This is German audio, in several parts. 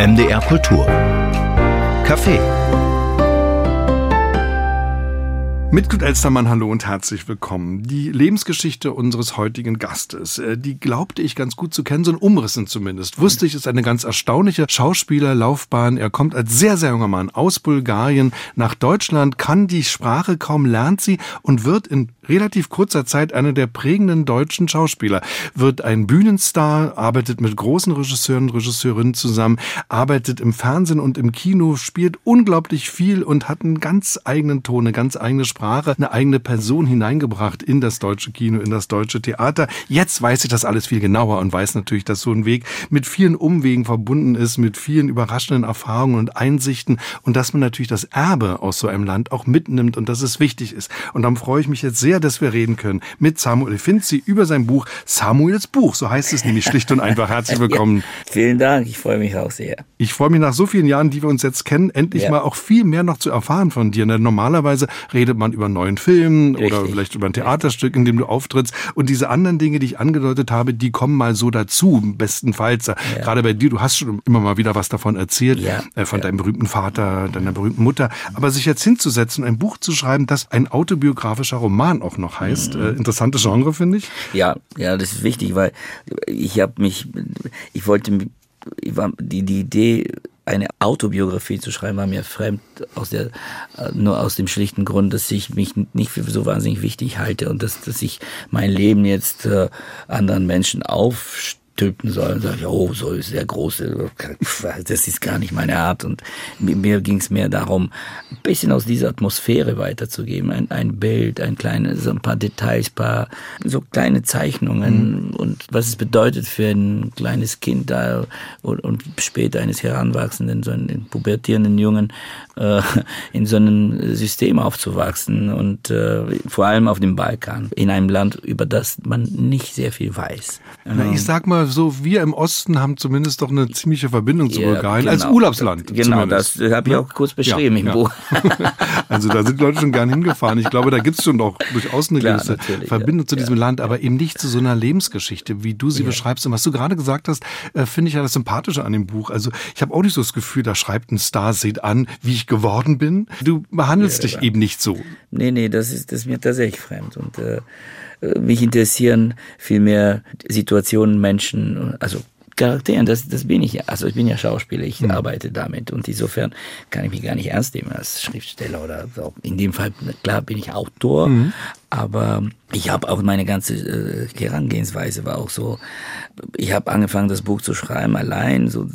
MDR Kultur. Café. Mitglied Elstermann, hallo und herzlich willkommen. Die Lebensgeschichte unseres heutigen Gastes, äh, die glaubte ich ganz gut zu kennen, so ein Umrissen zumindest. Wusste ich, ist eine ganz erstaunliche Schauspielerlaufbahn. Er kommt als sehr, sehr junger Mann aus Bulgarien nach Deutschland, kann die Sprache kaum, lernt sie und wird in relativ kurzer Zeit einer der prägenden deutschen Schauspieler, wird ein Bühnenstar, arbeitet mit großen Regisseuren und Regisseurinnen zusammen, arbeitet im Fernsehen und im Kino, spielt unglaublich viel und hat einen ganz eigenen Ton, eine ganz eigene Sprache. Sprache eine eigene Person hineingebracht in das deutsche Kino, in das deutsche Theater. Jetzt weiß ich das alles viel genauer und weiß natürlich, dass so ein Weg mit vielen Umwegen verbunden ist, mit vielen überraschenden Erfahrungen und Einsichten und dass man natürlich das Erbe aus so einem Land auch mitnimmt und dass es wichtig ist. Und dann freue ich mich jetzt sehr, dass wir reden können mit Samuel Finzi über sein Buch Samuels Buch. So heißt es nämlich schlicht und einfach. Herzlich willkommen. Ja, vielen Dank. Ich freue mich auch sehr. Ich freue mich nach so vielen Jahren, die wir uns jetzt kennen, endlich ja. mal auch viel mehr noch zu erfahren von dir. Denn normalerweise redet man man über einen neuen Film Richtig. oder vielleicht über ein Theaterstück, in dem du auftrittst. Und diese anderen Dinge, die ich angedeutet habe, die kommen mal so dazu, bestenfalls. Ja. Gerade bei dir, du hast schon immer mal wieder was davon erzählt, ja. äh, von ja. deinem berühmten Vater, deiner berühmten Mutter. Aber sich jetzt hinzusetzen, ein Buch zu schreiben, das ein autobiografischer Roman auch noch heißt, mhm. äh, interessantes Genre, finde ich. Ja, ja, das ist wichtig, weil ich habe mich, ich wollte, ich war, die, die Idee eine Autobiografie zu schreiben, war mir fremd, aus der, äh, nur aus dem schlichten Grund, dass ich mich nicht für so wahnsinnig wichtig halte und dass, dass ich mein Leben jetzt äh, anderen Menschen aufstelle stülpen soll. Und sage ich, oh, so ist der große, das ist gar nicht meine Art. Und mir ging es mehr darum, ein bisschen aus dieser Atmosphäre weiterzugeben. Ein, ein Bild, ein kleines, so ein paar Details, paar so kleine Zeichnungen mhm. und was es bedeutet für ein kleines Kind da und, und später eines Heranwachsenden, so einen pubertierenden Jungen, äh, in so einem System aufzuwachsen und äh, vor allem auf dem Balkan, in einem Land, über das man nicht sehr viel weiß. Na, ich sag mal so, wir im Osten haben zumindest doch eine ziemliche Verbindung zu Bulgarien genau, als Urlaubsland. Genau, zumindest. das habe ich auch kurz beschrieben ja, im ja. Buch. also da sind Leute schon gern hingefahren. Ich glaube, da gibt es schon doch durchaus eine Klar, gewisse Verbindung zu diesem Land, aber eben nicht zu so einer Lebensgeschichte, wie du sie beschreibst. Und was du gerade gesagt hast, äh, finde ich ja das Sympathische an dem Buch. Also ich habe auch nicht so das Gefühl, da schreibt ein Star, seht an, wie ich geworden bin. Du behandelst dich eben nicht so. Nee, nee, das ist, das ist mir tatsächlich fremd. Und äh, mich interessieren vielmehr Situationen, Menschen, also Charakteren, das, das bin ich ja. Also ich bin ja Schauspieler, ich mhm. arbeite damit und insofern kann ich mich gar nicht ernst nehmen als Schriftsteller oder so. In dem Fall, klar bin ich Autor, mhm. Aber ich habe auch meine ganze äh, Herangehensweise war auch so, ich habe angefangen, das Buch zu schreiben, allein, so,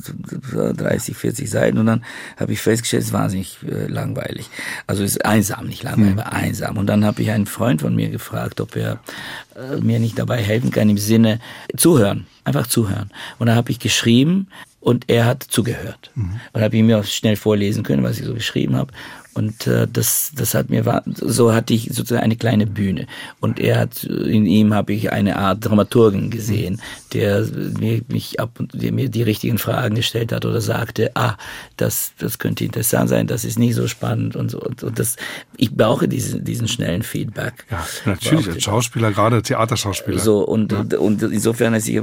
so 30, 40 Seiten und dann habe ich festgestellt, es ist wahnsinnig äh, langweilig. Also es ist einsam, nicht langweilig, mhm. aber einsam. Und dann habe ich einen Freund von mir gefragt, ob er äh, mir nicht dabei helfen kann im Sinne zuhören, einfach zuhören. Und dann habe ich geschrieben und er hat zugehört. Mhm. Und habe ich mir auch schnell vorlesen können, was ich so geschrieben habe. Und äh, das, das hat mir so hatte ich sozusagen eine kleine Bühne. Und er hat in ihm habe ich eine Art Dramaturgen gesehen, der mir mich ab und der mir die richtigen Fragen gestellt hat oder sagte, ah, das das könnte interessant sein, das ist nicht so spannend und so und, und das ich brauche diesen diesen schnellen Feedback. Ja, natürlich als Schauspieler gerade Theaterschauspieler. So und ja. und insofern als ich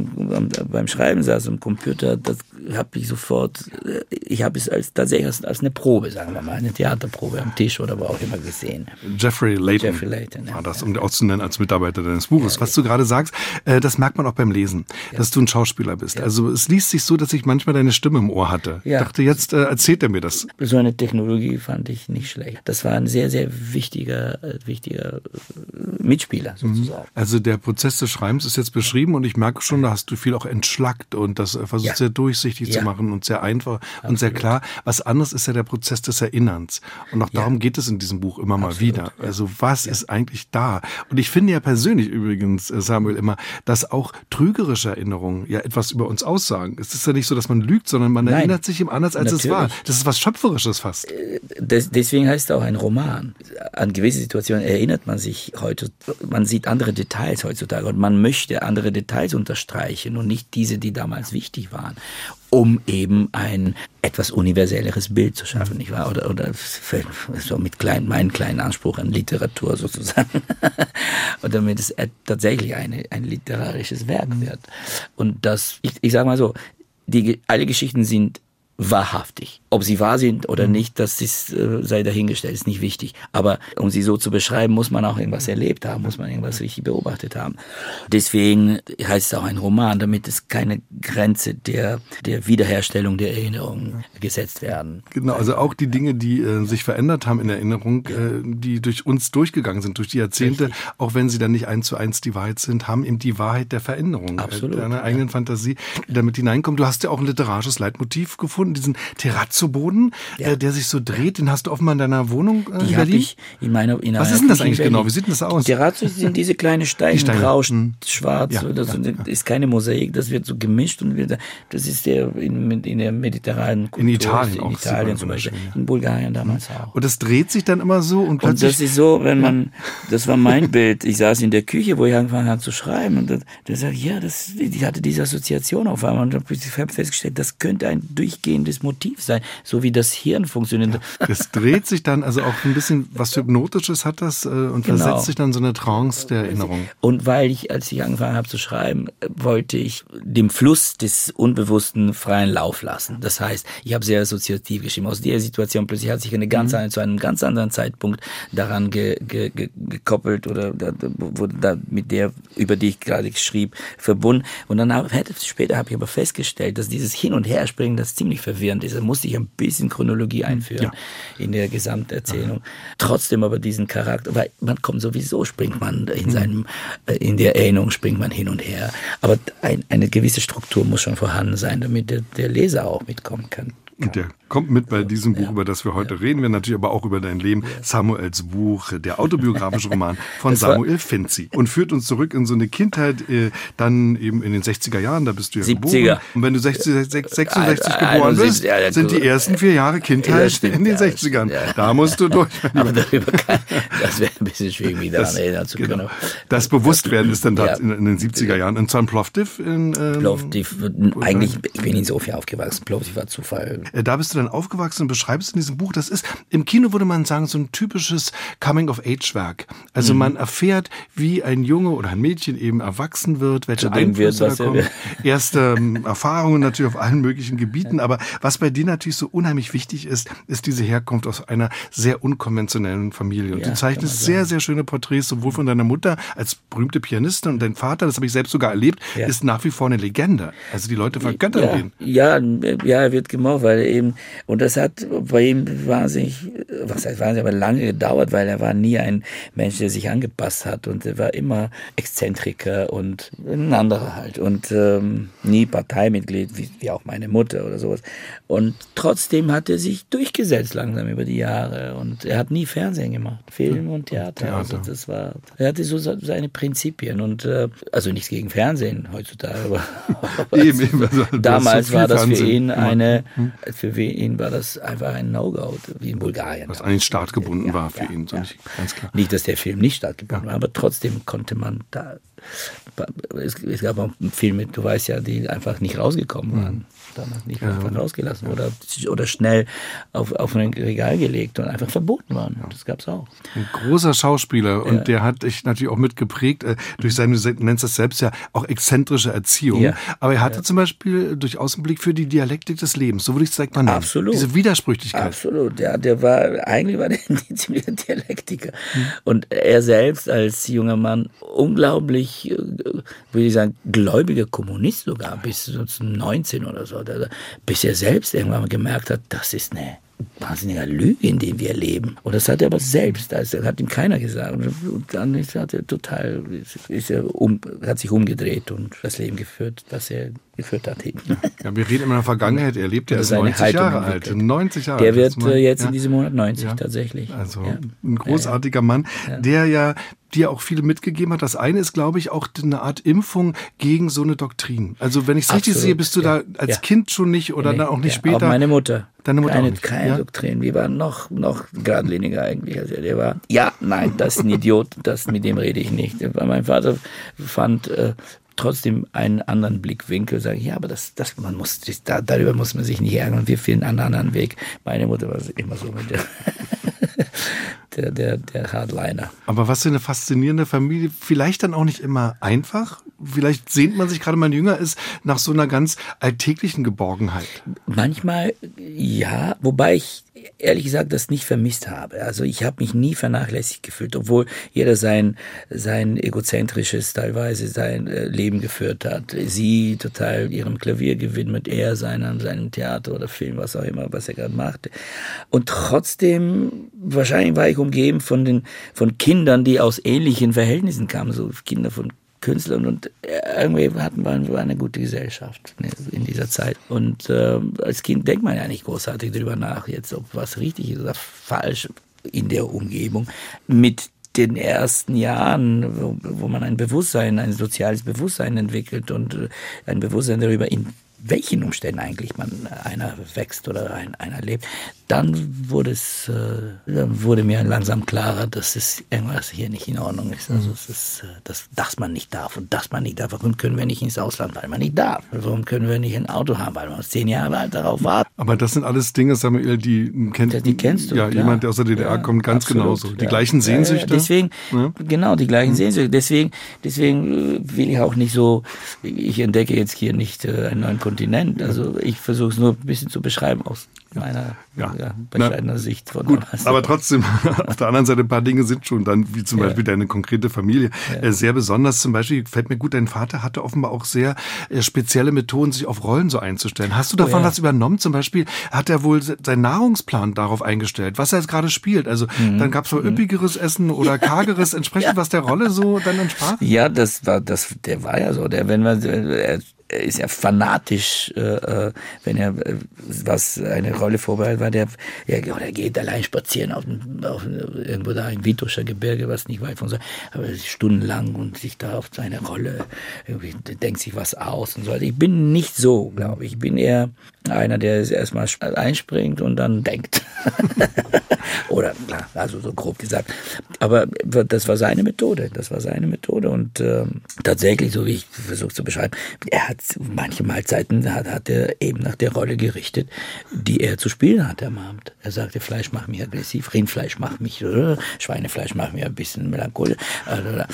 beim Schreiben saß am Computer, das habe ich sofort ich habe es als tatsächlich als eine Probe, sagen wir mal, eine Theaterprobe Probe am Tisch oder wo auch immer gesehen. Jeffrey Layton, Jeffrey Layton war das, um auch zu nennen als Mitarbeiter deines Buches. Ja, Was du gerade sagst, äh, das merkt man auch beim Lesen, ja. dass du ein Schauspieler bist. Ja. Also es liest sich so, dass ich manchmal deine Stimme im Ohr hatte. Ich dachte, jetzt äh, erzählt er mir das. So eine Technologie fand ich nicht schlecht. Das war ein sehr, sehr wichtiger, äh, wichtiger Mitspieler mhm. sozusagen. Also der Prozess des Schreibens ist jetzt beschrieben und ich merke schon, da hast du viel auch entschlackt und das versucht sehr durchsichtig zu machen und sehr einfach Absolut. und sehr klar. Was anderes ist ja der Prozess des Erinnerns. Und auch darum ja. geht es in diesem Buch immer mal Absolut, wieder. Also was ja. ist eigentlich da? Und ich finde ja persönlich übrigens, äh, Samuel, immer, dass auch trügerische Erinnerungen ja etwas über uns aussagen. Es ist ja nicht so, dass man lügt, sondern man Nein. erinnert sich ihm anders, als Natürlich. es war. Das ist was Schöpferisches fast. Äh, das, deswegen heißt es auch ein Roman. An gewisse Situationen erinnert man sich heute, man sieht andere Details heutzutage und man möchte andere Details unterstreichen und nicht diese, die damals wichtig waren um eben ein etwas universelleres Bild zu schaffen, nicht wahr? Oder, oder so mit klein, meinem kleinen Anspruch an Literatur sozusagen. und damit es tatsächlich eine, ein literarisches Werk wird. Und das, ich, ich sage mal so, die, alle Geschichten sind wahrhaftig. Ob sie wahr sind oder Mhm. nicht, das ist, äh, sei dahingestellt, ist nicht wichtig. Aber um sie so zu beschreiben, muss man auch irgendwas erlebt haben, muss man irgendwas richtig beobachtet haben. Deswegen heißt es auch ein Roman, damit es keine Grenze der, der Wiederherstellung der Erinnerung gesetzt werden. Genau, also auch die Dinge, die äh, sich verändert haben in Erinnerung, äh, die durch uns durchgegangen sind, durch die Jahrzehnte, auch wenn sie dann nicht eins zu eins die Wahrheit sind, haben eben die Wahrheit der Veränderung, Absolut, äh, deiner eigenen Fantasie, die damit hineinkommt. Du hast ja auch ein literarisches Leitmotiv gefunden, diesen Terrazzo-Boden, äh, der sich so dreht. Den hast du offenbar in deiner Wohnung äh, in Die habe Berlin. ich in meiner in Was ist denn das in eigentlich genau? Wie sieht denn das aus? Terrazzo sind diese kleinen Steine, Steine. grau, Mhm. schwarz. Ja, das ja, ist keine Mosaik, das wird so gemischt und wird, das ist der in, in der mediterranen Kultur. Italien in auch, sieht man Italien zum Beispiel, ja. in Bulgarien damals auch. Und das dreht sich dann immer so und Und das ist so, wenn man, das war mein Bild. Ich saß in der Küche, wo ich angefangen habe zu schreiben und da, da sag ich, ja, das, ich hatte diese Assoziation auf einmal und habe festgestellt, das könnte ein durchgehendes Motiv sein, so wie das Hirn funktioniert. Das dreht sich dann, also auch ein bisschen was Hypnotisches hat das äh, und Genau. versetzt sich dann so eine Trance der Erinnerung. Und weil ich, als ich angefangen habe zu schreiben, wollte ich dem Fluss des Unbewussten freien Lauf lassen. Das heißt, ich habe sehr assoziativ geschrieben. Aus der Situation plötzlich hat sich eine ganz, zu einem ganz anderen Zeitpunkt daran ge, ge, ge, gekoppelt oder da, wurde da mit der, über die ich gerade schrieb, verbunden. Und dann hab, später habe ich aber festgestellt, dass dieses Hin- und Herspringen, das ziemlich verwirrend ist. Da musste ich ein bisschen Chronologie einführen in der Gesamterzählung. Trotzdem aber diesen Charakter, weil man kommt sowieso, springt man in seinem, äh, in der Erinnerung springt man hin und her. Aber ein, eine gewisse Struktur muss schon vorhanden sein, damit der, der Leser auch mitkommen kann. Und der kommt mit bei diesem Buch, über das wir heute reden. Wir natürlich aber auch über dein Leben. Samuels Buch, der autobiografische Roman von Das Samuel Finzi. Und führt uns zurück in so eine Kindheit, äh, dann eben in den 60er Jahren, da bist du ja 70er. geboren. Und wenn du 60, 66 Ah, geboren bist, 71, ja, ja, sind die ersten vier Jahre Ja, Kindheit das stimmt, in den ja, das 60ern. stimmt, ja. Da musst du durch. Aber darüber kann, das wäre ein bisschen schwierig, mich daran erinnern zu können. genau. Das Bewusstwerden ist dann Ja. in, in den 70er Jahren. Und zwar in Plovdiv in, ähm, Plovdiv, eigentlich, ich bin in Sofia aufgewachsen. Plovdiv war Zufall. Äh, Da bist du dann aufgewachsen und beschreibst in diesem Buch, das ist, im Kino würde man sagen, so ein typisches Coming-of-Age-Werk. Mhm. Also man erfährt, wie ein Junge oder ein Mädchen eben erwachsen wird, welche Zu Einflüsse da kommen. will. Erste ähm, Erfahrungen natürlich auf allen möglichen Gebieten. Aber was bei dir natürlich so unheimlich wichtig ist, ist diese Herkunft aus einer sehr unkonventionellen Familie. Und Ja, du zeichnest sehr, sehr schöne Porträts, sowohl von deiner Mutter als berühmte Pianistin und dein Vater, das habe ich selbst sogar erlebt, Ja. ist nach wie vor eine Legende. Also die Leute vergöttern ja, ihn. Ja, ja, er wird gemocht, weil er eben, und das hat bei ihm wahnsinnig, was heißt wahnsinnig, aber lange gedauert, weil er war nie ein Mensch, der sich angepasst hat. Und er war immer Exzentriker und ein anderer halt. Und ähm, nie Parteimitglied, wie, wie auch meine Mutter oder sowas. Und trotzdem hat er sich durchgesetzt langsam über die Jahre. Und er hat nie Fernsehen gemacht, Film und Theater. Also Theater. das war, er hatte so se- seine Prinzipien. Und äh, also nichts gegen Fernsehen heutzutage, aber, aber Eben, eben, also, damals so war das für ihn eine, für ihn war das einfach ein No-Go, wie in Bulgarien. Was an den Start gebunden Ja, war für ja, ihn, ja. nicht ganz klar. Nicht, dass der Film nicht stattgefunden war, aber trotzdem konnte man da. Es, es gab auch Filme, du weißt ja, die einfach nicht rausgekommen waren. Damals nicht einfach rausgelassen oder, oder schnell auf, auf ein Regal gelegt und einfach verboten waren. Das gab es auch. Ein großer Schauspieler und der hat dich natürlich auch mitgeprägt äh, durch seine, du nennst das selbst ja, auch exzentrische Erziehung. Ja. Aber er hatte zum Beispiel durchaus einen Blick für die Dialektik des Lebens, so würde ich es direkt mal nennen. Absolut. Diese Widersprüchlichkeit. Absolut, ja, der war, eigentlich war der ein ziemlicher Dialektiker. Hm. Und er selbst als junger Mann unglaublich, äh, würde ich sagen, gläubiger Kommunist sogar, bis so zum 19 oder so, Da- bis er selbst irgendwann gemerkt hat, das ist eine wahnsinnige Lüge, in der wir leben. Und das hat er aber selbst, das hat ihm keiner gesagt. Und dann ist, hat er total, ist er um, hat sich umgedreht und das Leben geführt, das er geführt hat. Eben. Ja, wir reden immer in der Vergangenheit. Er lebt ja erst seine 90 Haltung Jahre alt. entwickelt. 90 Jahre Der wird mal- äh, jetzt ja. in diesem Monat 90 Ja. tatsächlich. Also ja. ein großartiger Mann, der ja dir auch viel mitgegeben hat. Das eine ist, glaube ich, auch eine Art Impfung gegen so eine Doktrin. Also wenn ich es richtig sehe, bist du da als. Kind schon nicht oder Nee, dann auch nicht später. Auch meine Mutter. Deine Mutter keine, auch nicht, Keine Doktrin. Wir waren noch, noch geradliniger eigentlich. Also der war, ja, nein, das ist ein Idiot, das, mit dem rede ich nicht. Mein Vater fand äh, trotzdem einen anderen Blickwinkel, sage ich, ja, aber das, das, man muss, das, da, darüber muss man sich nicht ärgern. Wir finden einen anderen Weg. Meine Mutter war immer so mit der, der, der, der Hardliner. Aber was für eine faszinierende Familie. Vielleicht dann auch nicht immer einfach, vielleicht sehnt man sich gerade mal jünger ist nach so einer ganz alltäglichen Geborgenheit. Manchmal ja, wobei ich ehrlich gesagt das nicht vermisst habe. Also ich habe mich nie vernachlässigt gefühlt, obwohl jeder sein sein egozentrisches teilweise sein äh, Leben geführt hat. Sie total ihrem Klavier gewidmet, er seinem seinem Theater oder Film, was auch immer, was er gerade machte. Und trotzdem wahrscheinlich war ich umgeben von den von Kindern, die aus ähnlichen Verhältnissen kamen, so Kinder von Künstlern und irgendwie hatten wir eine gute Gesellschaft in dieser Zeit. Und äh, als Kind denkt man ja nicht großartig darüber nach, jetzt ob was richtig ist oder falsch in der Umgebung. Mit den ersten Jahren, wo, wo man ein Bewusstsein, ein soziales Bewusstsein entwickelt und äh, ein Bewusstsein darüber, in welchen Umständen eigentlich man einer wächst oder ein, einer lebt, dann wurde es, äh, dann wurde mir langsam klarer, dass es irgendwas hier nicht in Ordnung ist. Also es ist, äh, dass, dass man nicht darf und dass man nicht darf. Warum können wir nicht ins Ausland, weil man nicht darf? Warum können wir nicht ein Auto haben, weil wir zehn Jahre alt darauf warten? Aber das sind alles Dinge, Samuel, die kennt, die kennst du, Ja, klar. jemand, der aus der DDR Ja, kommt, ganz absolut, genauso. Die ja. gleichen Sehnsüchte. deswegen, genau, die gleichen Sehnsüchte. Deswegen, deswegen äh, will ich auch nicht so, ich entdecke jetzt hier nicht äh, einen neuen Kontinent. Also ich versuche es nur ein bisschen zu beschreiben aus meiner Ja. ja. Bescheidener Sicht von Gut, aber trotzdem, auf der anderen Seite ein paar Dinge sind schon dann, wie zum Ja. Beispiel deine konkrete Familie, äh, sehr besonders. Zum Beispiel fällt mir gut, dein Vater hatte offenbar auch sehr äh, spezielle Methoden, sich auf Rollen so einzustellen. Hast du davon Oh ja. was übernommen? Zum Beispiel hat er wohl se- seinen Nahrungsplan darauf eingestellt, was er jetzt gerade spielt. Also Mhm. dann gab es mal üppigeres Essen oder kargeres, entsprechend was der Rolle so dann entsprach. Ja, das war das. Der war ja so. Der, wenn man, er, ist ja fanatisch, äh, äh, wenn er was eine Rolle vorbereitet war. Der, er, oder er geht allein spazieren auf, auf irgendwo da im Vitoscher Gebirge, was nicht weit von so, aber stundenlang und sich da auf seine Rolle irgendwie denkt sich was aus und so. Also ich bin nicht so, glaube ich. Ich bin eher einer, der erstmal einspringt und dann denkt. Oder also so grob gesagt. Aber das war seine Methode. Das war seine Methode. Und ähm, tatsächlich, so wie ich versuche zu beschreiben, er hat manche Mahlzeiten hat, hat er eben nach der Rolle gerichtet, die er zu spielen hatte am Abend. Er sagte, Fleisch macht mich aggressiv, Rindfleisch macht mich, äh, Schweinefleisch macht mich ein bisschen melancholisch. Äh,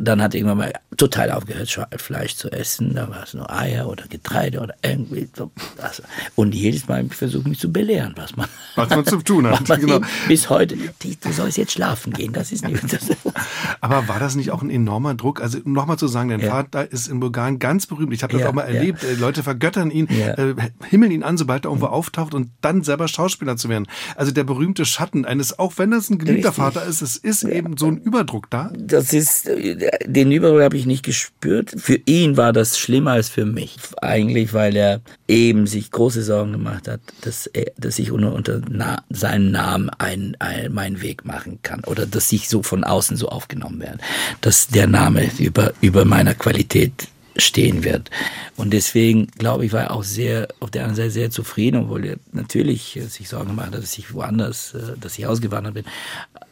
Dann hat er irgendwann mal total aufgehört, Fleisch zu essen. Da war es nur Eier oder Getreide oder irgendwie so. Also, und jedes Mal versucht mich zu belehren, was man, Was man zu tun hat, genau. bis heute, du sollst jetzt schlafen gehen, das ist nicht, das, Aber war das nicht auch ein enormer Druck? Also nochmal zu sagen, dein Ja. Vater ist in Bulgarien ganz berühmt. Ich habe das Ja, auch mal ja. erlebt. Äh, Leute vergöttern ihn, Ja. äh, himmeln ihn an, sobald er irgendwo auftaucht und dann selber Schauspieler zu werden. Also der berühmte Schatten eines, auch wenn das ein geliebter. Vater ist, es ist eben so ein Überdruck da. das ist, äh, den Überdruck habe ich nicht gespürt. Für ihn war das schlimmer als für mich. Eigentlich, weil er eben sich große Sorgen gemacht hat, dass, er, dass ich unter, unter na, seinem Namen ein, ein, meinen Weg machen kann oder dass ich so von außen so aufgenommen werde, dass der Name über, über meiner Qualität stehen wird. Und deswegen, glaube ich, war er auch sehr, auf der anderen Seite sehr zufrieden, obwohl er natürlich äh, sich Sorgen gemacht hat, dass ich woanders, äh, dass ich ausgewandert bin.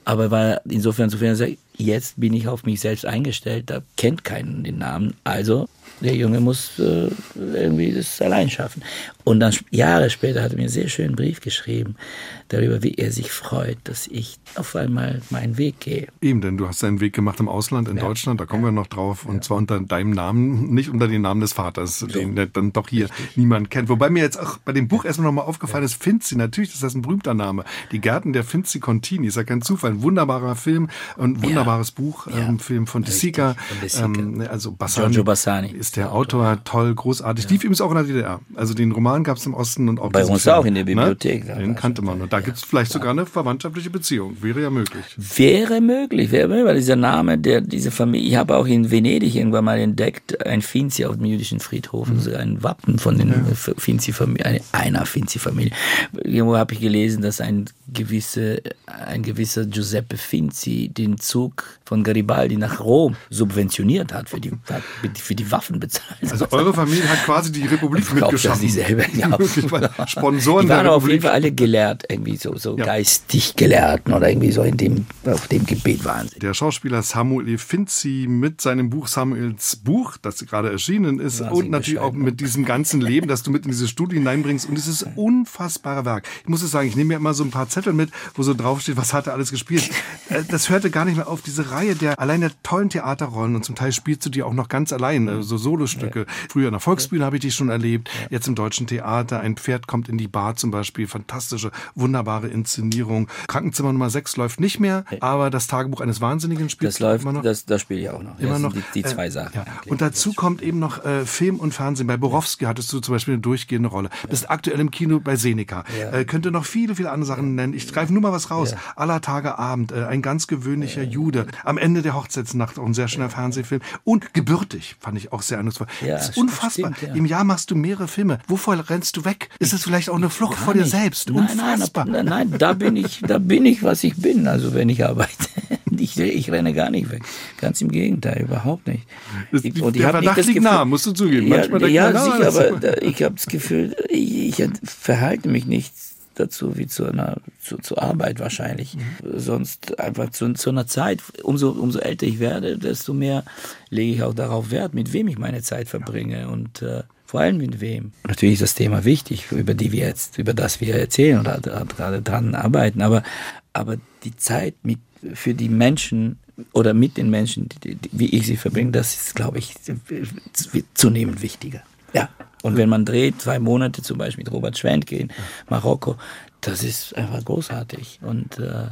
Aber er war insofern zufrieden, dass er sagt, jetzt bin ich auf mich selbst eingestellt, da kennt keinen den Namen. Also, der Junge muss äh, irgendwie das allein schaffen. Und dann Jahre später hat er mir einen sehr schönen Brief geschrieben, darüber, wie er sich freut, dass ich auf einmal meinen Weg gehe. Eben, denn du hast deinen Weg gemacht im Ausland, in Ja. Deutschland, da kommen wir noch drauf. Und zwar unter deinem Namen, nicht unter dem Namen des Vaters, den der dann doch hier niemand kennt. Wobei mir jetzt auch bei dem Buch erstmal nochmal aufgefallen ist, Finzi, natürlich, das ist ein berühmter Name. Die Gärten der Finzi Contini, ist ja kein Zufall. Ein wunderbarer Film, ein wunderbares Buch, Ja. ähm, Film von De Richtig, Sica. von De Sica. Ähm, also Bassani, Giorgio Bassani. Ist der Autor, toll, großartig. Lief übrigens auch in der DDR. Also den Roman gab es im Osten und auch Bei uns Film, auch in der Bibliothek. Ne? Den kannte man. Und da gibt es vielleicht sogar eine verwandtschaftliche Beziehung. Wäre ja möglich. Wäre möglich, wäre möglich, weil dieser Name, der, diese Familie, ich habe auch in Venedig irgendwann mal entdeckt, ein Finzi auf dem jüdischen Friedhof, also ein Wappen von den Finzi-Familie, eine, einer Finzi-Familie. Irgendwo habe ich gelesen, dass ein gewisse, ein gewisser Giuseppe Finzi den Zug von Garibaldi nach Rom subventioniert hat für die, für die Waffen Millionen bezahlen. Also eure Familie hat quasi die Republik mitgeschaffen. Die selber, ja. Sponsoren die waren der auf Republik. jeden Fall alle gelehrt, irgendwie so, so Ja. geistig Gelehrten oder irgendwie so in dem, auf dem Gebiet waren sie. Der Schauspieler Samuel. Finzi mit seinem Buch Samuels Buch, das gerade erschienen ist, Wahnsinnig und natürlich auch mit diesem ganzen Leben, das du mit in diese Studie hineinbringst und dieses unfassbare Werk. Ich muss es sagen, ich nehme mir immer so ein paar Zettel mit, wo so draufsteht, was hat er alles gespielt. Äh, Das hörte gar nicht mehr auf, diese Reihe der allein der tollen Theaterrollen und zum Teil spielst du die auch noch ganz allein, äh, so Solostücke. Früher in der Volksbühne habe ich die schon erlebt, jetzt im Deutschen Theater, ein Pferd kommt in die Bar zum Beispiel, fantastische, wunderbare Inszenierung. Krankenzimmer Nummer 6 läuft nicht mehr, aber das Tagebuch eines Wahnsinnigen spielt Das läuft, immer noch. das, das spiele ich auch noch. Immer das noch die, die zwei äh, Sachen. Ja. Und dazu kommt eben noch äh, Film und Fernsehen. Bei Borowski hattest du zum Beispiel eine durchgehende Rolle. Bist aktuell im Kino bei Seneca. Äh, könnte noch viele, viele andere Sachen nennen. Ich greife nur mal was raus. Aller Tage Abend, äh, ein ganz gewöhnlicher Jude. Am Ende der Hochzeitsnacht auch ein sehr schöner Fernsehfilm. Und gebürtig fand ich auch sehr eindrucksvoll. Ja, das ist unfassbar. stimmt, ja. Im Jahr machst du mehrere Filme. Wovor rennst du weg? Ist es vielleicht auch eine Flucht Gar vor dir nicht. selbst? Nein, nein, Unfassbar. nein, nein, da bin ich, da bin ich, was ich bin. Also wenn ich arbeite, ich, ich renne gar nicht weg. Ganz im Gegenteil, überhaupt nicht. Ich- der und ich nicht Verdacht liegt nah, musst du zugeben. Ja, Manchmal ja ah, sicher, aber da, ich habe das Gefühl, ich, ich verhalte mich nicht dazu wie zu einer zu, zur Arbeit wahrscheinlich. Mhm. Sonst einfach zu, zu einer Zeit, umso, umso älter ich werde, desto mehr lege ich auch darauf Wert, mit wem ich meine Zeit verbringe und äh, vor allem mit wem. Natürlich ist das Thema wichtig, über die wir jetzt, über das wir erzählen oder gerade dran arbeiten, aber, aber die Zeit mit, für die Menschen oder mit den Menschen, die, die, wie ich sie verbringe, das ist, glaube ich, zunehmend wichtiger. Und wenn man dreht, zwei Monate zum Beispiel mit Robert Schwenke in Marokko, das ist einfach großartig. Und äh,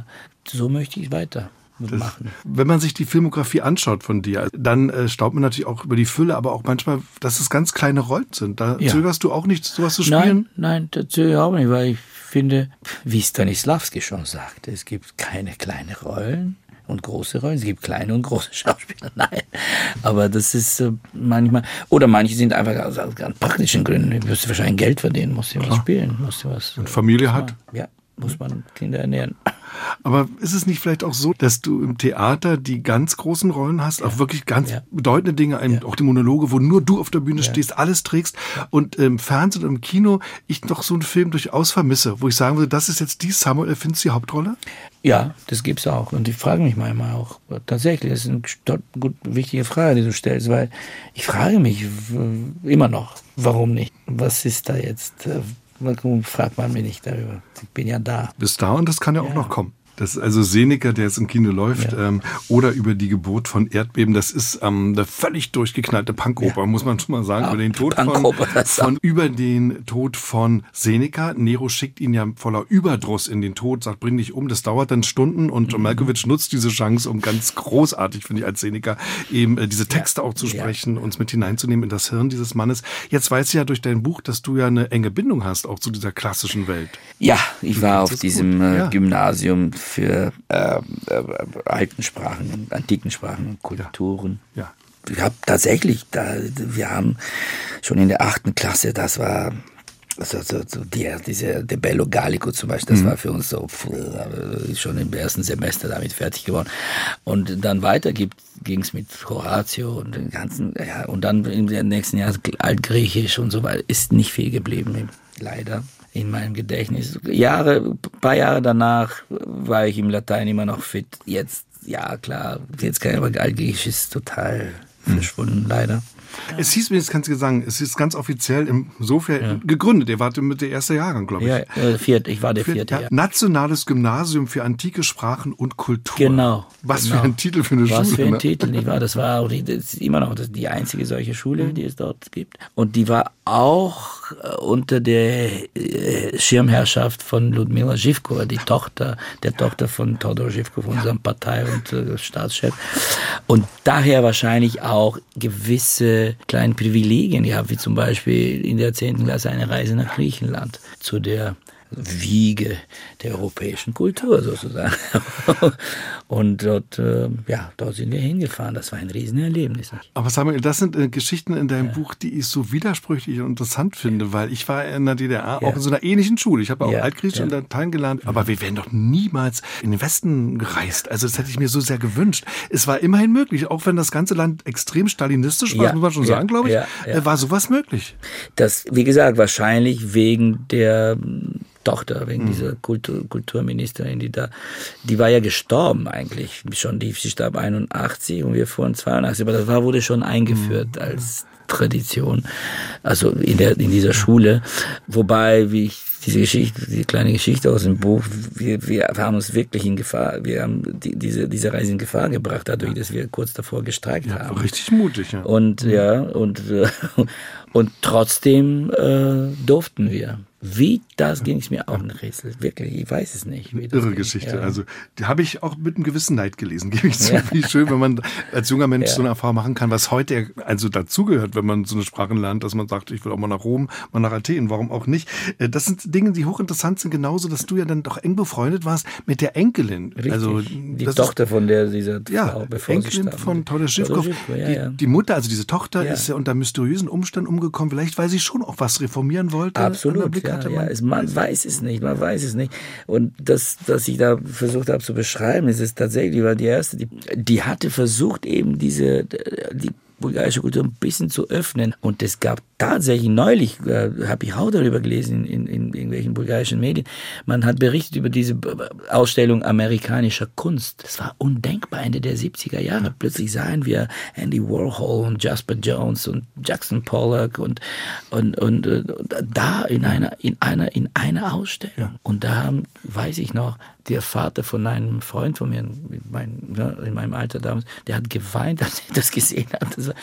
so möchte ich weiter machen. Wenn man sich die Filmografie anschaut von dir, dann äh, staubt man natürlich auch über die Fülle, aber auch manchmal, dass es ganz kleine Rollen sind. Da Ja. zögerst du auch nicht, sowas zu spielen? Nein, nein, dazu auch nicht, weil ich finde, wie Stanislavski schon sagte, es gibt keine kleinen Rollen und große Rollen. Es gibt kleine und große Schauspieler. Nein, aber das ist äh, manchmal, oder manche sind einfach aus, aus ganz praktischen Gründen. Du wirst wahrscheinlich Geld verdienen, musst du was spielen, musst du was. Und Familie hat. Ja, muss man Kinder ernähren. Aber ist es nicht vielleicht auch so, dass du im Theater die ganz großen Rollen hast, auch wirklich ganz Ja. bedeutende Dinge, ein- auch die Monologe, wo nur du auf der Bühne stehst, alles trägst und im Fernsehen und im Kino ich doch so einen Film durchaus vermisse, wo ich sagen würde, das ist jetzt die Samuel Finz die Hauptrolle? Ja, das gibt's auch. Und ich frage mich manchmal auch, tatsächlich, das ist eine gut, wichtige Frage, die du stellst, weil ich frage mich immer noch, warum nicht? Was ist da jetzt? Warum fragt man mich nicht darüber? Ich bin ja da. Bis da und das kann ja auch noch kommen. Das ist also Seneca, der jetzt im Kino läuft, ähm, oder über die Geburt von Erdbeben. Das ist ähm, eine völlig durchgeknallte Punkoper, muss man schon mal sagen. Ja, über den Tod von, von über den Tod von Seneca. Nero schickt ihn ja voller Überdruss in den Tod, sagt, bring dich um. Das dauert dann Stunden und Mhm. Malkovich nutzt diese Chance, um ganz großartig, finde ich, als Seneca eben äh, diese Texte auch zu Ja. sprechen, uns mit hineinzunehmen in das Hirn dieses Mannes. Jetzt weiß ich ja durch dein Buch, dass du ja eine enge Bindung hast, auch zu dieser klassischen Welt. Ja, ich war auf diesem äh, ja. Gymnasium für äh, äh, alten Sprachen, antiken Sprachen Kulturen. Ja. Ich habe tatsächlich, da, wir haben schon in der achten Klasse, das war so, so, so die, diese De Bello Gallico zum Beispiel, das war für uns so schon im ersten Semester damit fertig geworden. Und dann weiter ging es mit Horatio und den ganzen, ja, und dann im nächsten Jahr Altgriechisch und so weiter, ist nicht viel geblieben, leider in meinem Gedächtnis. Jahre, paar Jahre danach war ich im Latein immer noch fit. Jetzt, ja klar, jetzt kann ich aber Altgriechisch ist total verschwunden, leider. Es hieß mir, jetzt kannst du sagen, es ist ganz offiziell insofern gegründet. Ihr wart mit der erste Jahrgang, glaube ich. Ja, äh, viert, ich war der vierte, Ja, ja. Nationales Gymnasium für antike Sprachen und Kultur. Genau. Was genau. für ein Titel für eine Was Schule. für ein ne? Titel, nicht wahr? Das war auch die, das ist immer noch das, die einzige solche Schule, die es dort gibt. Und die war auch äh, unter der äh, Schirmherrschaft von Ludmila Zhivkova, die Tochter, der Tochter von Todor Zhivkov, unserem Partei- und äh, Staatschef. Und daher wahrscheinlich auch gewisse kleine Privilegien gehabt, wie zum Beispiel in der 10. Klasse eine Reise nach Griechenland zu der Wiege der europäischen Kultur sozusagen. Und dort, äh, ja, dort sind wir hingefahren. Das war ein Riesenerlebnis. Aber Samuel, das sind äh, Geschichten in deinem ja. Buch, die ich so widersprüchlich und interessant finde, weil ich war in der DDR ja. auch in so einer ähnlichen Schule. Ich habe auch ja. Altgriechisch und Latein gelernt, aber wir wären doch niemals in den Westen gereist. Also das hätte ich mir so sehr gewünscht. Es war immerhin möglich, auch wenn das ganze Land extrem stalinistisch war, muss man schon sagen, glaube ich, äh, war sowas möglich. Das, wie gesagt, wahrscheinlich wegen der Tochter, wegen mhm. dieser Kultur, Kulturministerin, die da, die war ja gestorben eigentlich schon, die, sie starb 81 und wir fuhren 82, aber das war, wurde schon eingeführt mhm. als Tradition, also in der, in dieser Schule, wobei, wie ich diese Geschichte, die kleine Geschichte aus dem Buch, wir, wir haben uns wirklich in Gefahr, wir haben die, diese, diese Reise in Gefahr gebracht, dadurch, dass wir kurz davor gestreikt ja, haben. Richtig mutig, ja. Und ja, und, und trotzdem äh, durften wir. Wie das ging es mir auch ein Rätsel. Wirklich, ich weiß es nicht. Irre. Geschichte. Ja. Also, die habe ich auch mit einem gewissen Neid gelesen, gebe ich zu. Ja. Wie schön, wenn man als junger Mensch ja. so eine Erfahrung machen kann, was heute also dazugehört, wenn man so eine Sprache lernt, dass man sagt, ich will auch mal nach Rom, mal nach Athen, warum auch nicht. Äh, das sind Dinge, die hochinteressant sind, genauso, dass du ja dann doch eng befreundet warst mit der Enkelin. Richtig. Also, die Tochter ist, von der, dieser ja, Frau, bevor Enkelin von Tauder Schiffkow. Ja, die, die, Mutter, also diese Tochter, ist ja unter mysteriösen Umständen umgekommen, vielleicht weil sie schon auch was reformieren wollte. Absolut, ja, ja. Man weiß es nicht, man weiß es nicht. Und das, was ich da versucht habe zu beschreiben, ist es tatsächlich, weil die erste, die, die hatte versucht eben diese, die bulgarische Kultur ein bisschen zu öffnen. Und es gab tatsächlich neulich, äh, habe ich auch darüber gelesen in, in, in irgendwelchen bulgarischen Medien, man hat berichtet über diese Ausstellung amerikanischer Kunst. Das war undenkbar Ende der 70er Jahre. Plötzlich sahen wir Andy Warhol und Jasper Jones und Jackson Pollock und, und, und, und da in einer, in einer, in einer Ausstellung. Und da haben, weiß ich noch, der Vater von einem Freund von mir, in, mein, in meinem Alter damals, der hat geweint, als er das gesehen hat. Das war,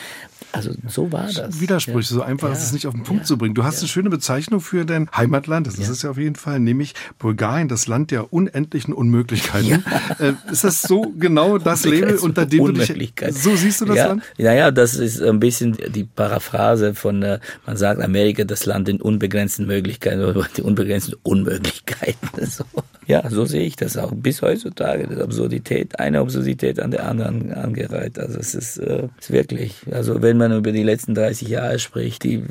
also so war das. Widersprüche, ja. so einfach ja. ist es nicht auf den Punkt ja. zu bringen. Du hast eine schöne Bezeichnung für dein Heimatland, das ist es ja auf jeden Fall, nämlich Bulgarien, das Land der unendlichen Unmöglichkeiten. Äh, ist das so genau das Label, unter dem du dich... So siehst du das ja. Land? Naja, das ist ein bisschen die Paraphrase von, äh, man sagt Amerika, das Land in unbegrenzten Möglichkeiten, oder die unbegrenzten Unmöglichkeiten. So. Ja, so sehe ich das auch bis heutzutage. Das Absurdität, eine Absurdität an der anderen angereiht. Also es ist, äh, ist wirklich, also wenn man über die letzten 30 Jahre spricht, die,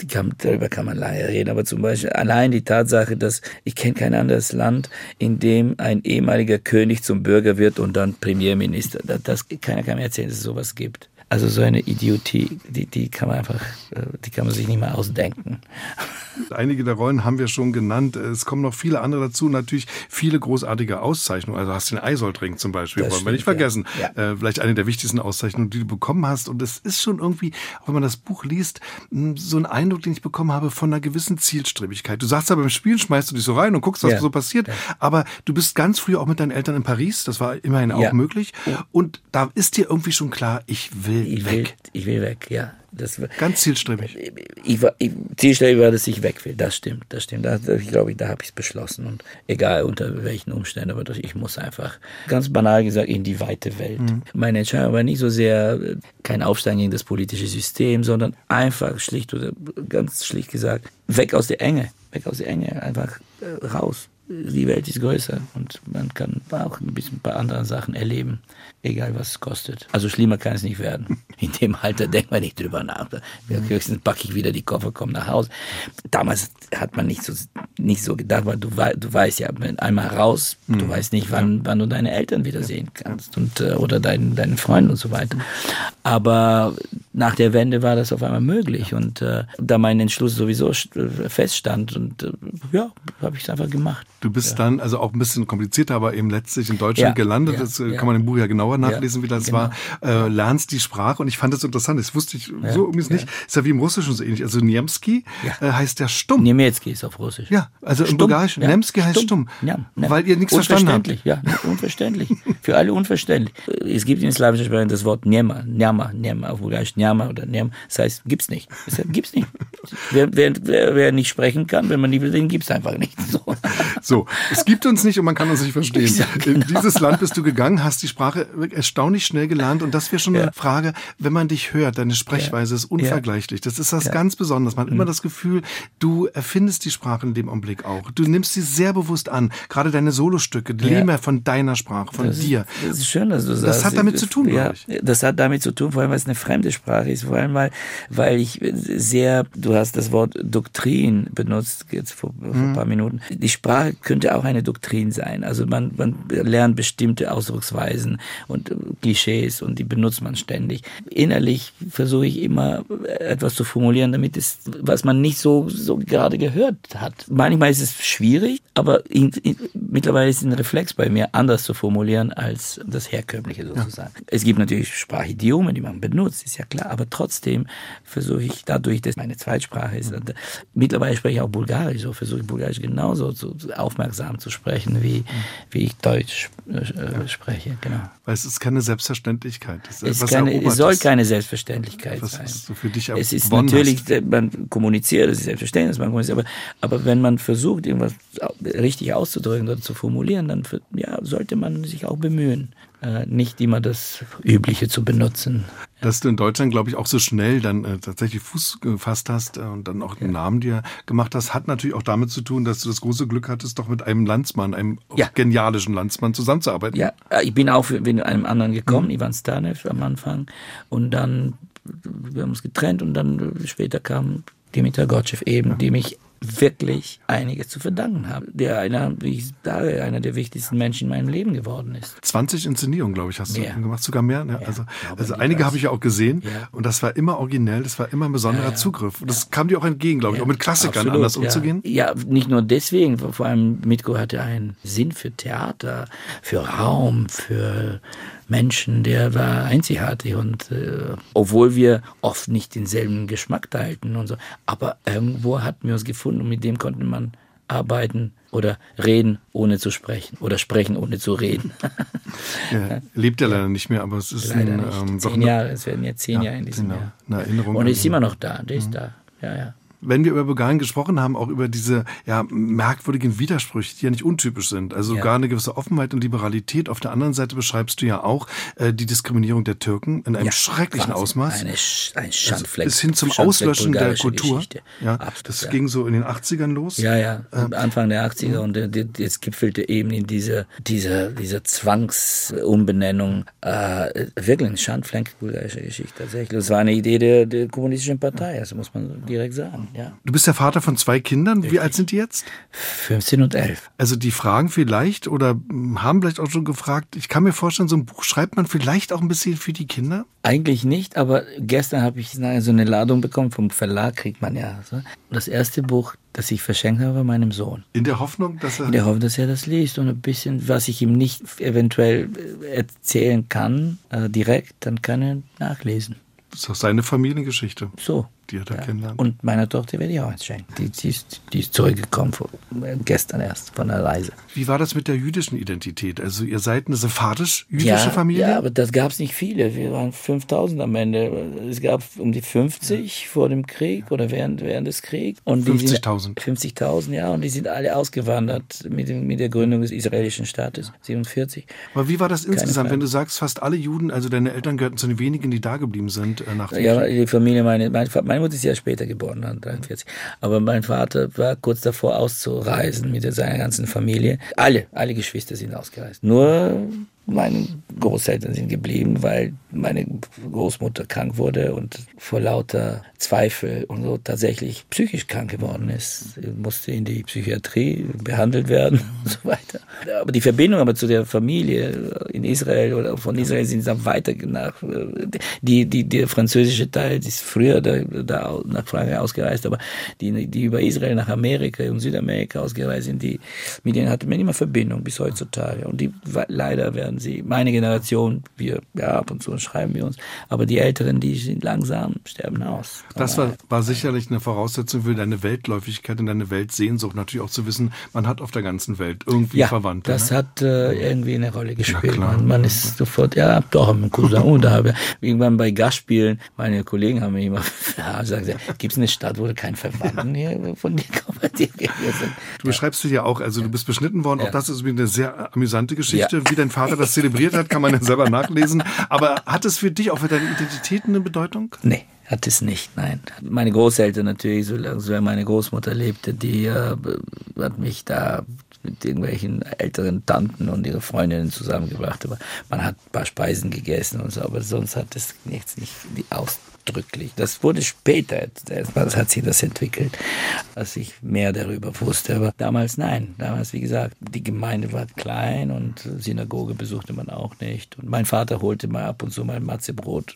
die kann, darüber kann man lange reden, aber zum Beispiel allein die Tatsache, dass ich kenne kein anderes Land, in dem ein ehemaliger König zum Bürger wird und dann Premierminister. Das, das keiner kann mir erzählen, dass es sowas gibt. Also so eine Idiotie, die, die kann man einfach, äh, die kann man sich nicht mehr ausdenken. Einige der Rollen haben wir schon genannt. Es kommen noch viele andere dazu. Natürlich viele großartige Auszeichnungen. Also hast den Eisoldring zum Beispiel, das wollen wir nicht vergessen. Ja. Ja. Äh, vielleicht eine der wichtigsten Auszeichnungen, die du bekommen hast. Und es ist schon irgendwie, auch wenn man das Buch liest, so ein Eindruck, den ich bekommen habe von einer gewissen Zielstrebigkeit. Du sagst ja beim Spielen schmeißt du dich so rein und guckst, was ja. so passiert. Aber du bist ganz früh auch mit deinen Eltern in Paris. Das war immerhin auch möglich. Und da ist dir irgendwie schon klar, ich will ich weg. Will, ich will weg, ja. Das, Ganz zielstrebig. Ich, war, ich, zielstrebig war, dass ich weg will. Das stimmt, das stimmt. Da, ich glaube, da habe ich es beschlossen. Und egal unter welchen Umständen, aber ich muss einfach, ganz banal gesagt, in die weite Welt. Mhm. Meine Entscheidung war nicht so sehr kein Aufsteigen gegen das politische System, sondern einfach schlicht oder ganz schlicht gesagt, weg aus der Enge. Weg aus der Enge. Einfach äh, raus die Welt ist größer und man kann auch ein bisschen ein paar andere Sachen erleben, egal was es kostet. Also schlimmer kann es nicht werden. In dem Alter denkt man nicht drüber nach. Höchstens packe ich wieder die Koffer, komme nach Hause. Damals hat man nicht so, nicht so gedacht, weil du, du weißt ja, einmal raus, mhm. du weißt nicht, wann, wann du deine Eltern wiedersehen kannst und, äh, oder deinen, deinen Freund und so weiter. Aber nach der Wende war das auf einmal möglich und äh, da mein Entschluss sowieso feststand und äh, ja, habe ich es einfach gemacht. Du bist ja. dann, also auch ein bisschen komplizierter, aber eben letztlich in Deutschland ja. gelandet. das äh, kann man im Buch ja genauer nachlesen, wie das genau. war. Äh, lernst die Sprache und ich fand das interessant. Das wusste ich so übrigens nicht. Ist ja wie im Russischen so ähnlich. Also Niemski äh, heißt ja stumm. Niemiecki ist auf Russisch. Ja, also stumm. im Bulgarischen. Ja. Nemski heißt stumm. stumm. Weil ihr nichts verstanden habt. Ja, unverständlich. Für alle unverständlich. Es gibt in slawischen Sprachen das Wort Niema, Niama, Niama auf Bulgarisch Niama oder Niam. Das heißt, gibt's nicht. Das heißt, gibt's nicht. wer, wer, wer, nicht sprechen kann, wenn man nie will, den gibt's einfach nicht. So. So, es gibt uns nicht und man kann uns nicht verstehen. Ja, genau. In dieses Land bist du gegangen, hast die Sprache erstaunlich schnell gelernt und das wäre schon eine Frage, wenn man dich hört, deine Sprechweise ist unvergleichlich. Das ist was ganz Besonderes. Man hat immer das Gefühl, du erfindest die Sprache in dem Augenblick auch. Du nimmst sie sehr bewusst an. Gerade deine Solostücke, die leben ja von deiner Sprache, von Das ist- dir. Das ist schön, dass du sagst. Das hat damit zu tun, ja. Das hat damit zu tun, vor allem, weil es eine fremde Sprache ist, vor allem, weil, weil ich sehr, du hast das Wort Doktrin benutzt, jetzt vor, vor Mhm. ein paar Minuten. Die Sprache könnte auch eine Doktrin sein. Also man, man lernt bestimmte Ausdrucksweisen und äh, Klischees und die benutzt man ständig. Innerlich versuche ich immer etwas zu formulieren, damit es, was man nicht so, so gerade gehört hat. Manchmal ist es schwierig, aber in, in, mittlerweile ist ein Reflex bei mir, anders zu formulieren als das Herkömmliche sozusagen. Es gibt natürlich Sprachidiome, die man benutzt, ist ja klar, aber trotzdem versuche ich dadurch, dass meine Zweitsprache ist, und, äh, mittlerweile spreche ich auch Bulgarisch, so versuche ich Bulgarisch genauso zu, zu aufmerksam zu sprechen, wie, wie ich Deutsch äh, äh, spreche, genau. Weil es ist keine Selbstverständlichkeit. Es, etwas keine, es soll keine Selbstverständlichkeit Was sein. du für dich es ist natürlich, hast. man kommuniziert, es ist selbstverständlich, man kommuniziert, aber, aber wenn man versucht, irgendwas richtig auszudrücken oder zu formulieren, dann ja, sollte man sich auch bemühen, äh, nicht immer das Übliche zu benutzen. Dass du in Deutschland, glaube ich, auch so schnell dann äh, tatsächlich Fuß gefasst hast äh, und dann auch einen Namen dir gemacht hast, hat natürlich auch damit zu tun, dass du das große Glück hattest, doch mit einem Landsmann, einem Ja. genialischen Landsmann zusammenzuarbeiten. Ja, äh, ich bin auch mit einem anderen gekommen, Ivan Stanev am Anfang. Und dann, wir haben uns getrennt und dann äh, später kam Dimitar Gotschew eben, dem ich wirklich einiges zu verdanken habe. Der einer, wie ich sage, einer der wichtigsten Menschen in meinem Leben geworden ist. 20 Inszenierungen, glaube ich, hast Mehr. du gemacht, sogar mehr. Ne? Ja, also also einige habe ich ja auch gesehen Ja. und das war immer originell, das war immer ein besonderer Ja. Zugriff. Und das kam dir auch entgegen, glaube ich, auch mit Klassikern Absolut, anders umzugehen. Ja, nicht nur deswegen, vor vor allem Mitko hatte einen Sinn für Theater, für Raum, für Menschen, der war einzigartig und äh, obwohl wir oft nicht denselben Geschmack teilten und so, aber irgendwo hatten wir uns gefunden und mit dem konnte man arbeiten oder reden, ohne zu sprechen oder sprechen, ohne zu reden. Ja, lebt ja leider nicht mehr, aber es ist Leider ein, nicht. ähm, zehn Jahre, es werden jetzt zehn Ja, Jahre in diesem genau. Jahr. Eine Erinnerung Und er ist immer noch da, der ist da. Ja, ja. Wenn wir über Bulgarien gesprochen haben, auch über diese ja, merkwürdigen Widersprüche, die ja nicht untypisch sind. Also Ja. gar eine gewisse Offenheit und Liberalität. Auf der anderen Seite beschreibst du ja auch äh, die Diskriminierung der Türken in einem Ja, schrecklichen Wahnsinn. Ausmaß. Eine, Sch- ein Schandfleck. bis hin zum Schandfleck Auslöschen der Kultur. Geschichte. Ja, Absolut, das ging so in den 80ern los. Ja, ja, Anfang der 80er und äh, die- es gipfelte eben in dieser, dieser, dieser Zwangsumbenennung, äh, wirklich ein Schandfleck bulgarische Geschichte tatsächlich. Das war eine Idee der, der kommunistischen Partei, das muss man direkt sagen, ja. Du bist der Vater von zwei Kindern. Wie alt sind die jetzt? 15 und 11. Also die fragen vielleicht oder mm, haben vielleicht auch schon gefragt, ich kann mir vorstellen, so ein Buch schreibt man vielleicht auch ein bisschen für die Kinder? Eigentlich nicht, aber gestern habe ich so eine Ladung bekommen vom Verlag, kriegt man ja. So. Das erste Buch, das ich verschenkt habe, war meinem Sohn. In der Hoffnung, dass er... In der Hoffnung, dass er das liest und ein bisschen, was ich ihm nicht eventuell äh, erzählen kann, äh, direkt, dann kann er nachlesen. das ist doch seine Familiengeschichte, So. Die er da Ja. kennenlernt. Und meiner Tochter werde ich auch eins schenken. Die, die, ist, die ist zurückgekommen, vor, äh, gestern erst von der Reise. Wie war das mit der jüdischen Identität? Also ihr seid eine sephardisch-jüdische Familie? Ja, aber das gab es nicht viele. Wir waren 5000 am Ende. Es gab um die 50 vor dem Krieg oder während, während des Kriegs. Und die sind- 50.000. 50.000, ja. Und die sind alle ausgewandert mit, dem, mit der Gründung des israelischen Staates, 47. Aber wie war das insgesamt, Frage. wenn du sagst, fast alle Juden, also deine Eltern gehörten zu den wenigen, die da geblieben sind äh, nach dem Ja, Krieg? die Familie, meine, meine, Fa- meine Mutter ist ja später geboren, 1943. Aber mein Vater war kurz davor auszureisen mit seiner ganzen Familie. Alle, alle Geschwister sind ausgereist. Nur meine Großeltern sind geblieben, weil meine Großmutter krank wurde und vor lauter Zweifel und so tatsächlich psychisch krank geworden ist. Musste in die Psychiatrie behandelt werden und so weiter. Aber die Verbindung aber zu der Familie in Israel oder von Israel sind dann weiter nach, die, die, der französische Teil ist früher da, da nach Frankreich ausgereist, aber die, die über Israel nach Amerika und Südamerika ausgereist sind, die, mit denen hatte man immer Verbindung bis heutzutage. Und die, leider werden sie, meine Generation, wir, ja, ab und zu schreiben wir uns, aber die Älteren, die sind langsam, sterben aus. Das war, war sicherlich eine Voraussetzung für deine Weltläufigkeit und deine Weltsehnsucht, natürlich auch zu wissen, man hat auf der ganzen Welt irgendwie ja, Verwandte. das ne? hat äh, irgendwie eine Rolle gespielt. man, man ist sofort, ja, doch, mein Cousin, und da habe ich irgendwann bei Gastspielen, meine Kollegen haben mir immer ja, gesagt, gibt es eine Stadt, wo du keinen Verwandten hier von dir wir sind, Du beschreibst dich ja auch, also du bist beschnitten worden. Auch Ja. das ist eine sehr amüsante Geschichte. Ja. Wie dein Vater das zelebriert hat, kann man ja selber nachlesen. Aber hat es für dich auch für deine Identität eine Bedeutung? Nee, hat es nicht, nein. Meine Großeltern natürlich, solange so meine Großmutter lebte, die äh, hat mich da mit irgendwelchen älteren Tanten und ihre Freundinnen zusammengebracht. Aber man hat ein paar Speisen gegessen und so, aber sonst hat es jetzt nicht die ausdrücklich. Das wurde später, erstmal hat sich das entwickelt, als ich mehr darüber wusste. Aber damals nein. Damals, wie gesagt, die Gemeinde war klein und Synagoge besuchte man auch nicht. Und mein Vater holte mal ab und zu mal Matzebrot,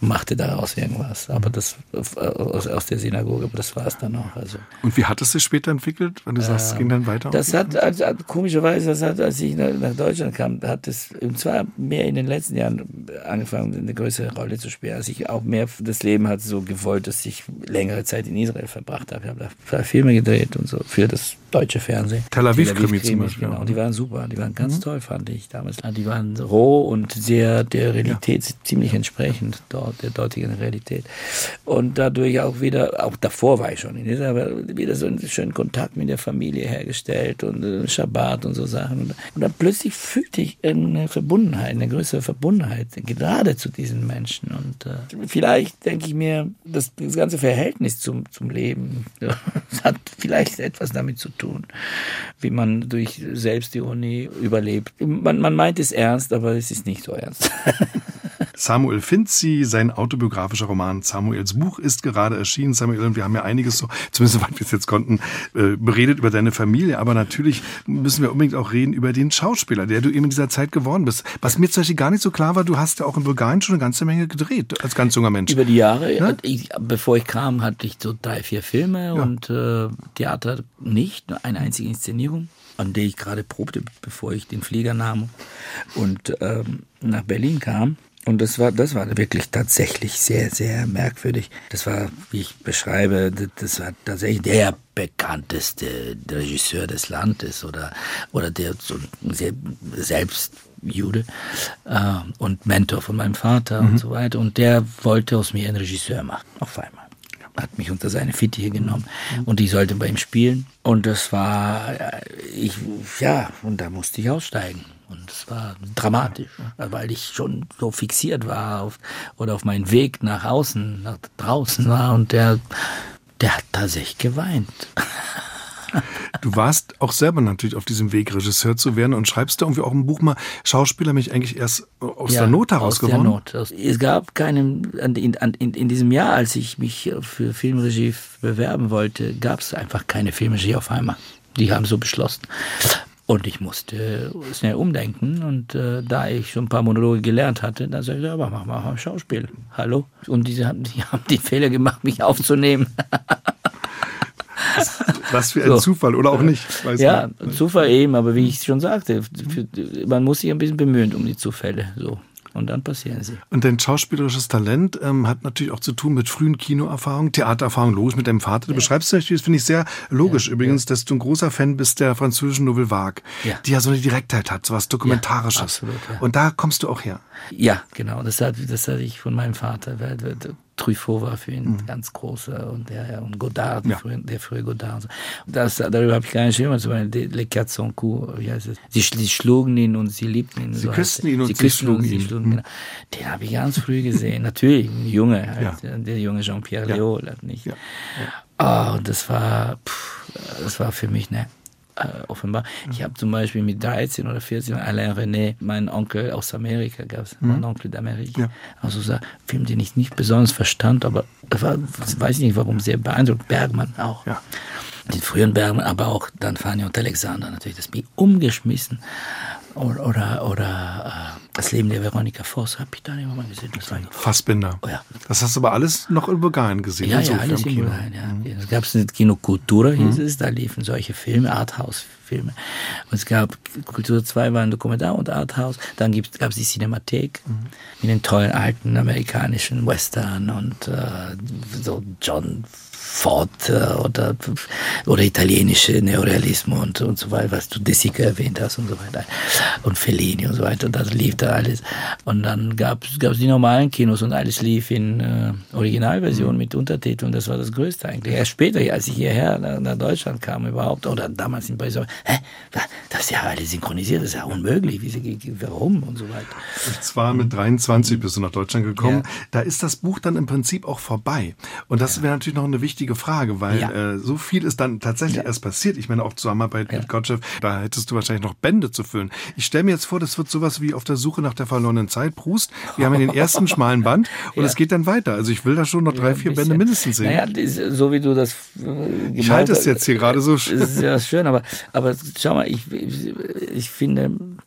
machte daraus irgendwas. Aber das aus, aus der Synagoge, aber das war es dann auch. Also Und wie hat es sich später entwickelt, wenn du sagst, es ging dann weiter? das hat, also, komischerweise, das hat, als ich nach, nach Deutschland kam, hat es und zwar mehr in den letzten Jahren angefangen, eine größere Rolle zu spielen. Als ich auch mehr das Leben hat so gewollt, dass ich längere Zeit in Israel verbracht habe. Ich habe da Filme gedreht und so für das deutsche Fernsehen. Tel Aviv-Krimi zum Beispiel Genau, die waren super, die waren ganz toll, fand ich damals. Die waren roh und sehr der Realität ziemlich entsprechend, dort, der dortigen Realität. Und dadurch auch wieder, auch davor war ich schon in Israel, aber wieder so einen schönen Kontakt mit der Familie hergestellt und äh, Schabbat und so Sachen. Und, und dann plötzlich fühlte ich eine Verbundenheit, eine größere Verbundenheit, gerade zu diesen Menschen. Und äh, vielleicht denke ich mir, dass das ganze Verhältnis zum, zum Leben das hat vielleicht etwas damit zu tun, wie man durch Selbstironie überlebt. Man, man meint es ernst, aber es ist nicht so ernst. Samuel Finzi, sein autobiografischer Roman Samuels Buch ist gerade erschienen. Samuel, und wir haben ja einiges so, zumindest was wir es jetzt konnten, äh, beredet über deine Familie. Aber natürlich müssen wir unbedingt auch reden über den Schauspieler, der du eben in dieser Zeit geworden bist. Was mir zum Beispiel gar nicht so klar war, du hast ja auch in Bulgarien schon eine ganze Menge gedreht, als ganz junger Mensch. Über die Jahre, Ja? ich, bevor ich kam, hatte ich so drei, vier Filme und äh, Theater nicht, nur eine einzige Inszenierung, an der ich gerade probte, bevor ich den Flieger nahm und ähm, nach Berlin kam. Und das war, das war wirklich tatsächlich sehr, sehr merkwürdig. Das war, wie ich beschreibe, das- war tatsächlich der bekannteste Regisseur des Landes oder, oder der so selbst Jude äh, und Mentor von meinem Vater und so weiter. Und der wollte aus mir einen Regisseur machen, auf einmal. Hat mich unter seine Fittiche genommen und ich sollte bei ihm spielen. Und das war, äh, ich, ja, und da musste ich aussteigen. Und es war dramatisch, weil ich schon so fixiert war auf, oder auf meinen Weg nach außen, nach draußen war. Und der, der hat tatsächlich geweint. Du warst auch selber natürlich auf diesem Weg, Regisseur zu werden und schreibst da irgendwie auch im Buch mal, Schauspieler mich eigentlich erst aus der Not heraus aus der geworden. Not. Aus- Es gab keinen, in, an- in, in diesem Jahr, als ich mich für Filmregie bewerben wollte, gab es einfach keine Filmregie auf einmal. Die haben so beschlossen. Und ich musste schnell umdenken. Und äh, da ich schon ein paar Monologe gelernt hatte, dann sagte ich, aber mach mal Schauspiel. Hallo? Und diese haben, die haben den Fehler gemacht, mich aufzunehmen. Was für ein So. Zufall oder auch nicht. Weiß ja, man. Zufall eben, aber wie ich schon sagte, man muss sich ein bisschen bemühen um die Zufälle. So. Und dann passieren sie. Und dein schauspielerisches Talent ähm, hat natürlich auch zu tun mit frühen Kinoerfahrungen, Theatererfahrungen, logisch mit deinem Vater. Du beschreibst zum Beispiel, das finde ich sehr logisch übrigens, dass du ein großer Fan bist der französischen Nouvelle Vague, Ja. die ja so eine Direktheit hat, so was Dokumentarisches. absolut, ja. Und da kommst du auch her. Ja, genau. Das hatte, das hatte ich von meinem Vater. Weil, Truffaut war für ihn Mhm. ganz großer und der ja, und Godard, Ja. der, frühe, der frühe Godard. und so. Das, darüber habe ich gar nicht geschrieben. Zum Beispiel die- Les Quatre Cents Coups, wie heißt es? Sie, sie schlugen ihn und sie liebten ihn. Sie heißt küssten ihn und sie küssten schlugen ihn. Mhm. genau. Den habe ich ganz früh gesehen. Natürlich, ein Junge, halt, Ja. der junge Jean-Pierre Ja. Léaud, halt nicht. Ja. Und das war, pff, das war für mich eine äh, offenbar. Ich habe zum Beispiel mit 13 oder 14 Alain René, meinen Onkel aus Amerika gab es, mein Onkel d'Amérique. Ja. Also so ein Film, den ich nicht besonders verstand, aber er war, weiß ich nicht warum, sehr beeindruckt. Bergmann auch. Ja. Den frühen Bergmann, aber auch dann Fanny und Alexander natürlich, das mich umgeschmissen. Oder, oder, oder äh, das Leben der Veronika Voss, habe ich da nicht mal gesehen. Das war Fassbinder. Oh ja. Das hast du aber alles noch in Bulgarien gesehen. ja, ja, insofern alles in. Bulgarien, ja. Es gab eine Kino Kultura, hieß es, da liefen solche Filme, Arthouse-Filme. Und es gab, Kultur 2 war ein Dokumentar und Arthouse. Dann gab es die Cinemathek mit den tollen alten amerikanischen Western und äh, so John Ford oder, oder italienische Neorealismus und, und so weiter, was du De Sica erwähnt hast und so weiter. Und Fellini und so weiter. Das lief da alles. Und dann gab es die normalen Kinos und alles lief in äh, Originalversion mit Untertiteln. Das war das Größte eigentlich. Erst später, als ich hierher nach, nach Deutschland kam überhaupt, oder damals in Paris, hä, das ist ja alles synchronisiert, das ist ja unmöglich. Wie, warum und so weiter. Und zwar mit 23 bist du nach Deutschland gekommen. Ja. Da ist das Buch dann im Prinzip auch vorbei. Und das ja. wäre natürlich noch eine wichtige Frage, weil ja. äh, so viel ist dann tatsächlich erst passiert. Ich meine, auch Zusammenarbeit mit Gottschalk, da hättest du wahrscheinlich noch Bände zu füllen. Ich stelle mir jetzt vor, das wird sowas wie auf der Suche nach der verlorenen Zeit. Proust, wir haben den ersten schmalen Band und es geht dann weiter. Also ich will da schon noch drei, vier Bände mindestens sehen. Naja, so wie du das äh, Ich halte es jetzt hier gerade so schön. Das ist ja schön, aber, aber schau mal, ich, ich, finde ein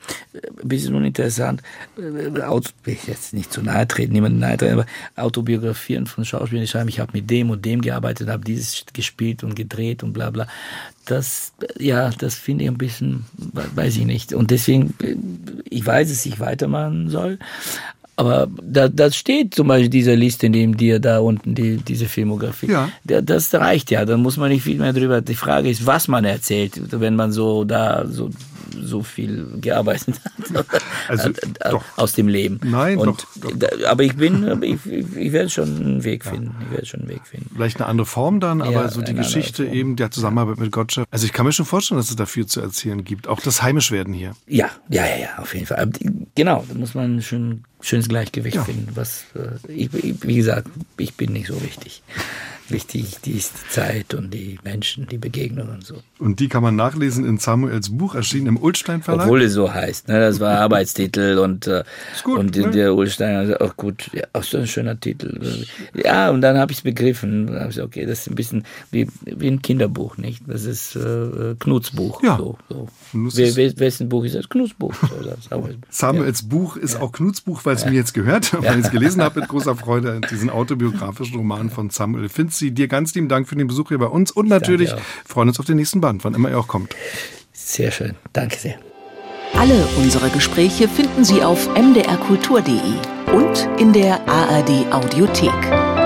bisschen uninteressant, äh, Auto, will ich jetzt nicht zu nahe treten, niemanden nahe treten, aber Autobiografien von Schauspielern, die schreiben, ich habe mit dem und dem gearbeitet, habe dieses gespielt und gedreht und bla bla. Das, ja, das finde ich ein bisschen, weiß ich nicht. Und deswegen, ich weiß, dass ich weitermachen soll. Aber da, das steht zum Beispiel dieser Liste neben dir da unten, die, diese Filmografie. Ja. Das reicht ja, da muss man nicht viel mehr drüber. Die Frage ist, was man erzählt, wenn man so da so so viel gearbeitet hat. Also, doch. aus dem Leben. Nein, und, doch, doch. Aber ich bin, ich, ich werde schon einen Weg finden. Ich werde schon einen Weg finden. Vielleicht eine andere Form dann, aber ja, so die Geschichte eben der Zusammenarbeit mit Gottschalk. Also ich kann mir schon vorstellen, dass es dafür zu erzählen gibt. Auch das Heimischwerden hier. Ja, ja, ja, ja, auf jeden Fall. Genau, da muss man schon schönes Gleichgewicht ja. finden. Was, äh, ich, wie gesagt, ich bin nicht so wichtig wichtig, die ist die Zeit und die Menschen, die Begegnungen und so. Und die kann man nachlesen in Samuels Buch, erschienen im Ulstein Verlag? Obwohl es so heißt, ne? das war Arbeitstitel und, äh, gut, und ne? der Ulstein, also auch gut, ja, auch so ein schöner Titel. Ja, und dann habe ich es begriffen, habe ich okay, das ist ein bisschen wie, wie ein Kinderbuch, nicht? Das ist äh, Knutsbuch. Ja. So, so. Wessen Buch ist das? Knutsbuch. So, Samuels ja. Buch ist ja. auch Knutsbuch, weil es mir jetzt gehört, weil ich es gelesen habe mit großer Freude, diesen autobiografischen Roman von Samuel Finzi Sie dir ganz lieben Dank für den Besuch hier bei uns und natürlich freuen uns auf den nächsten Band, wann immer er auch kommt. Sehr schön. Danke sehr. Alle unsere Gespräche finden Sie auf mdrkultur.de und in der ARD Audiothek.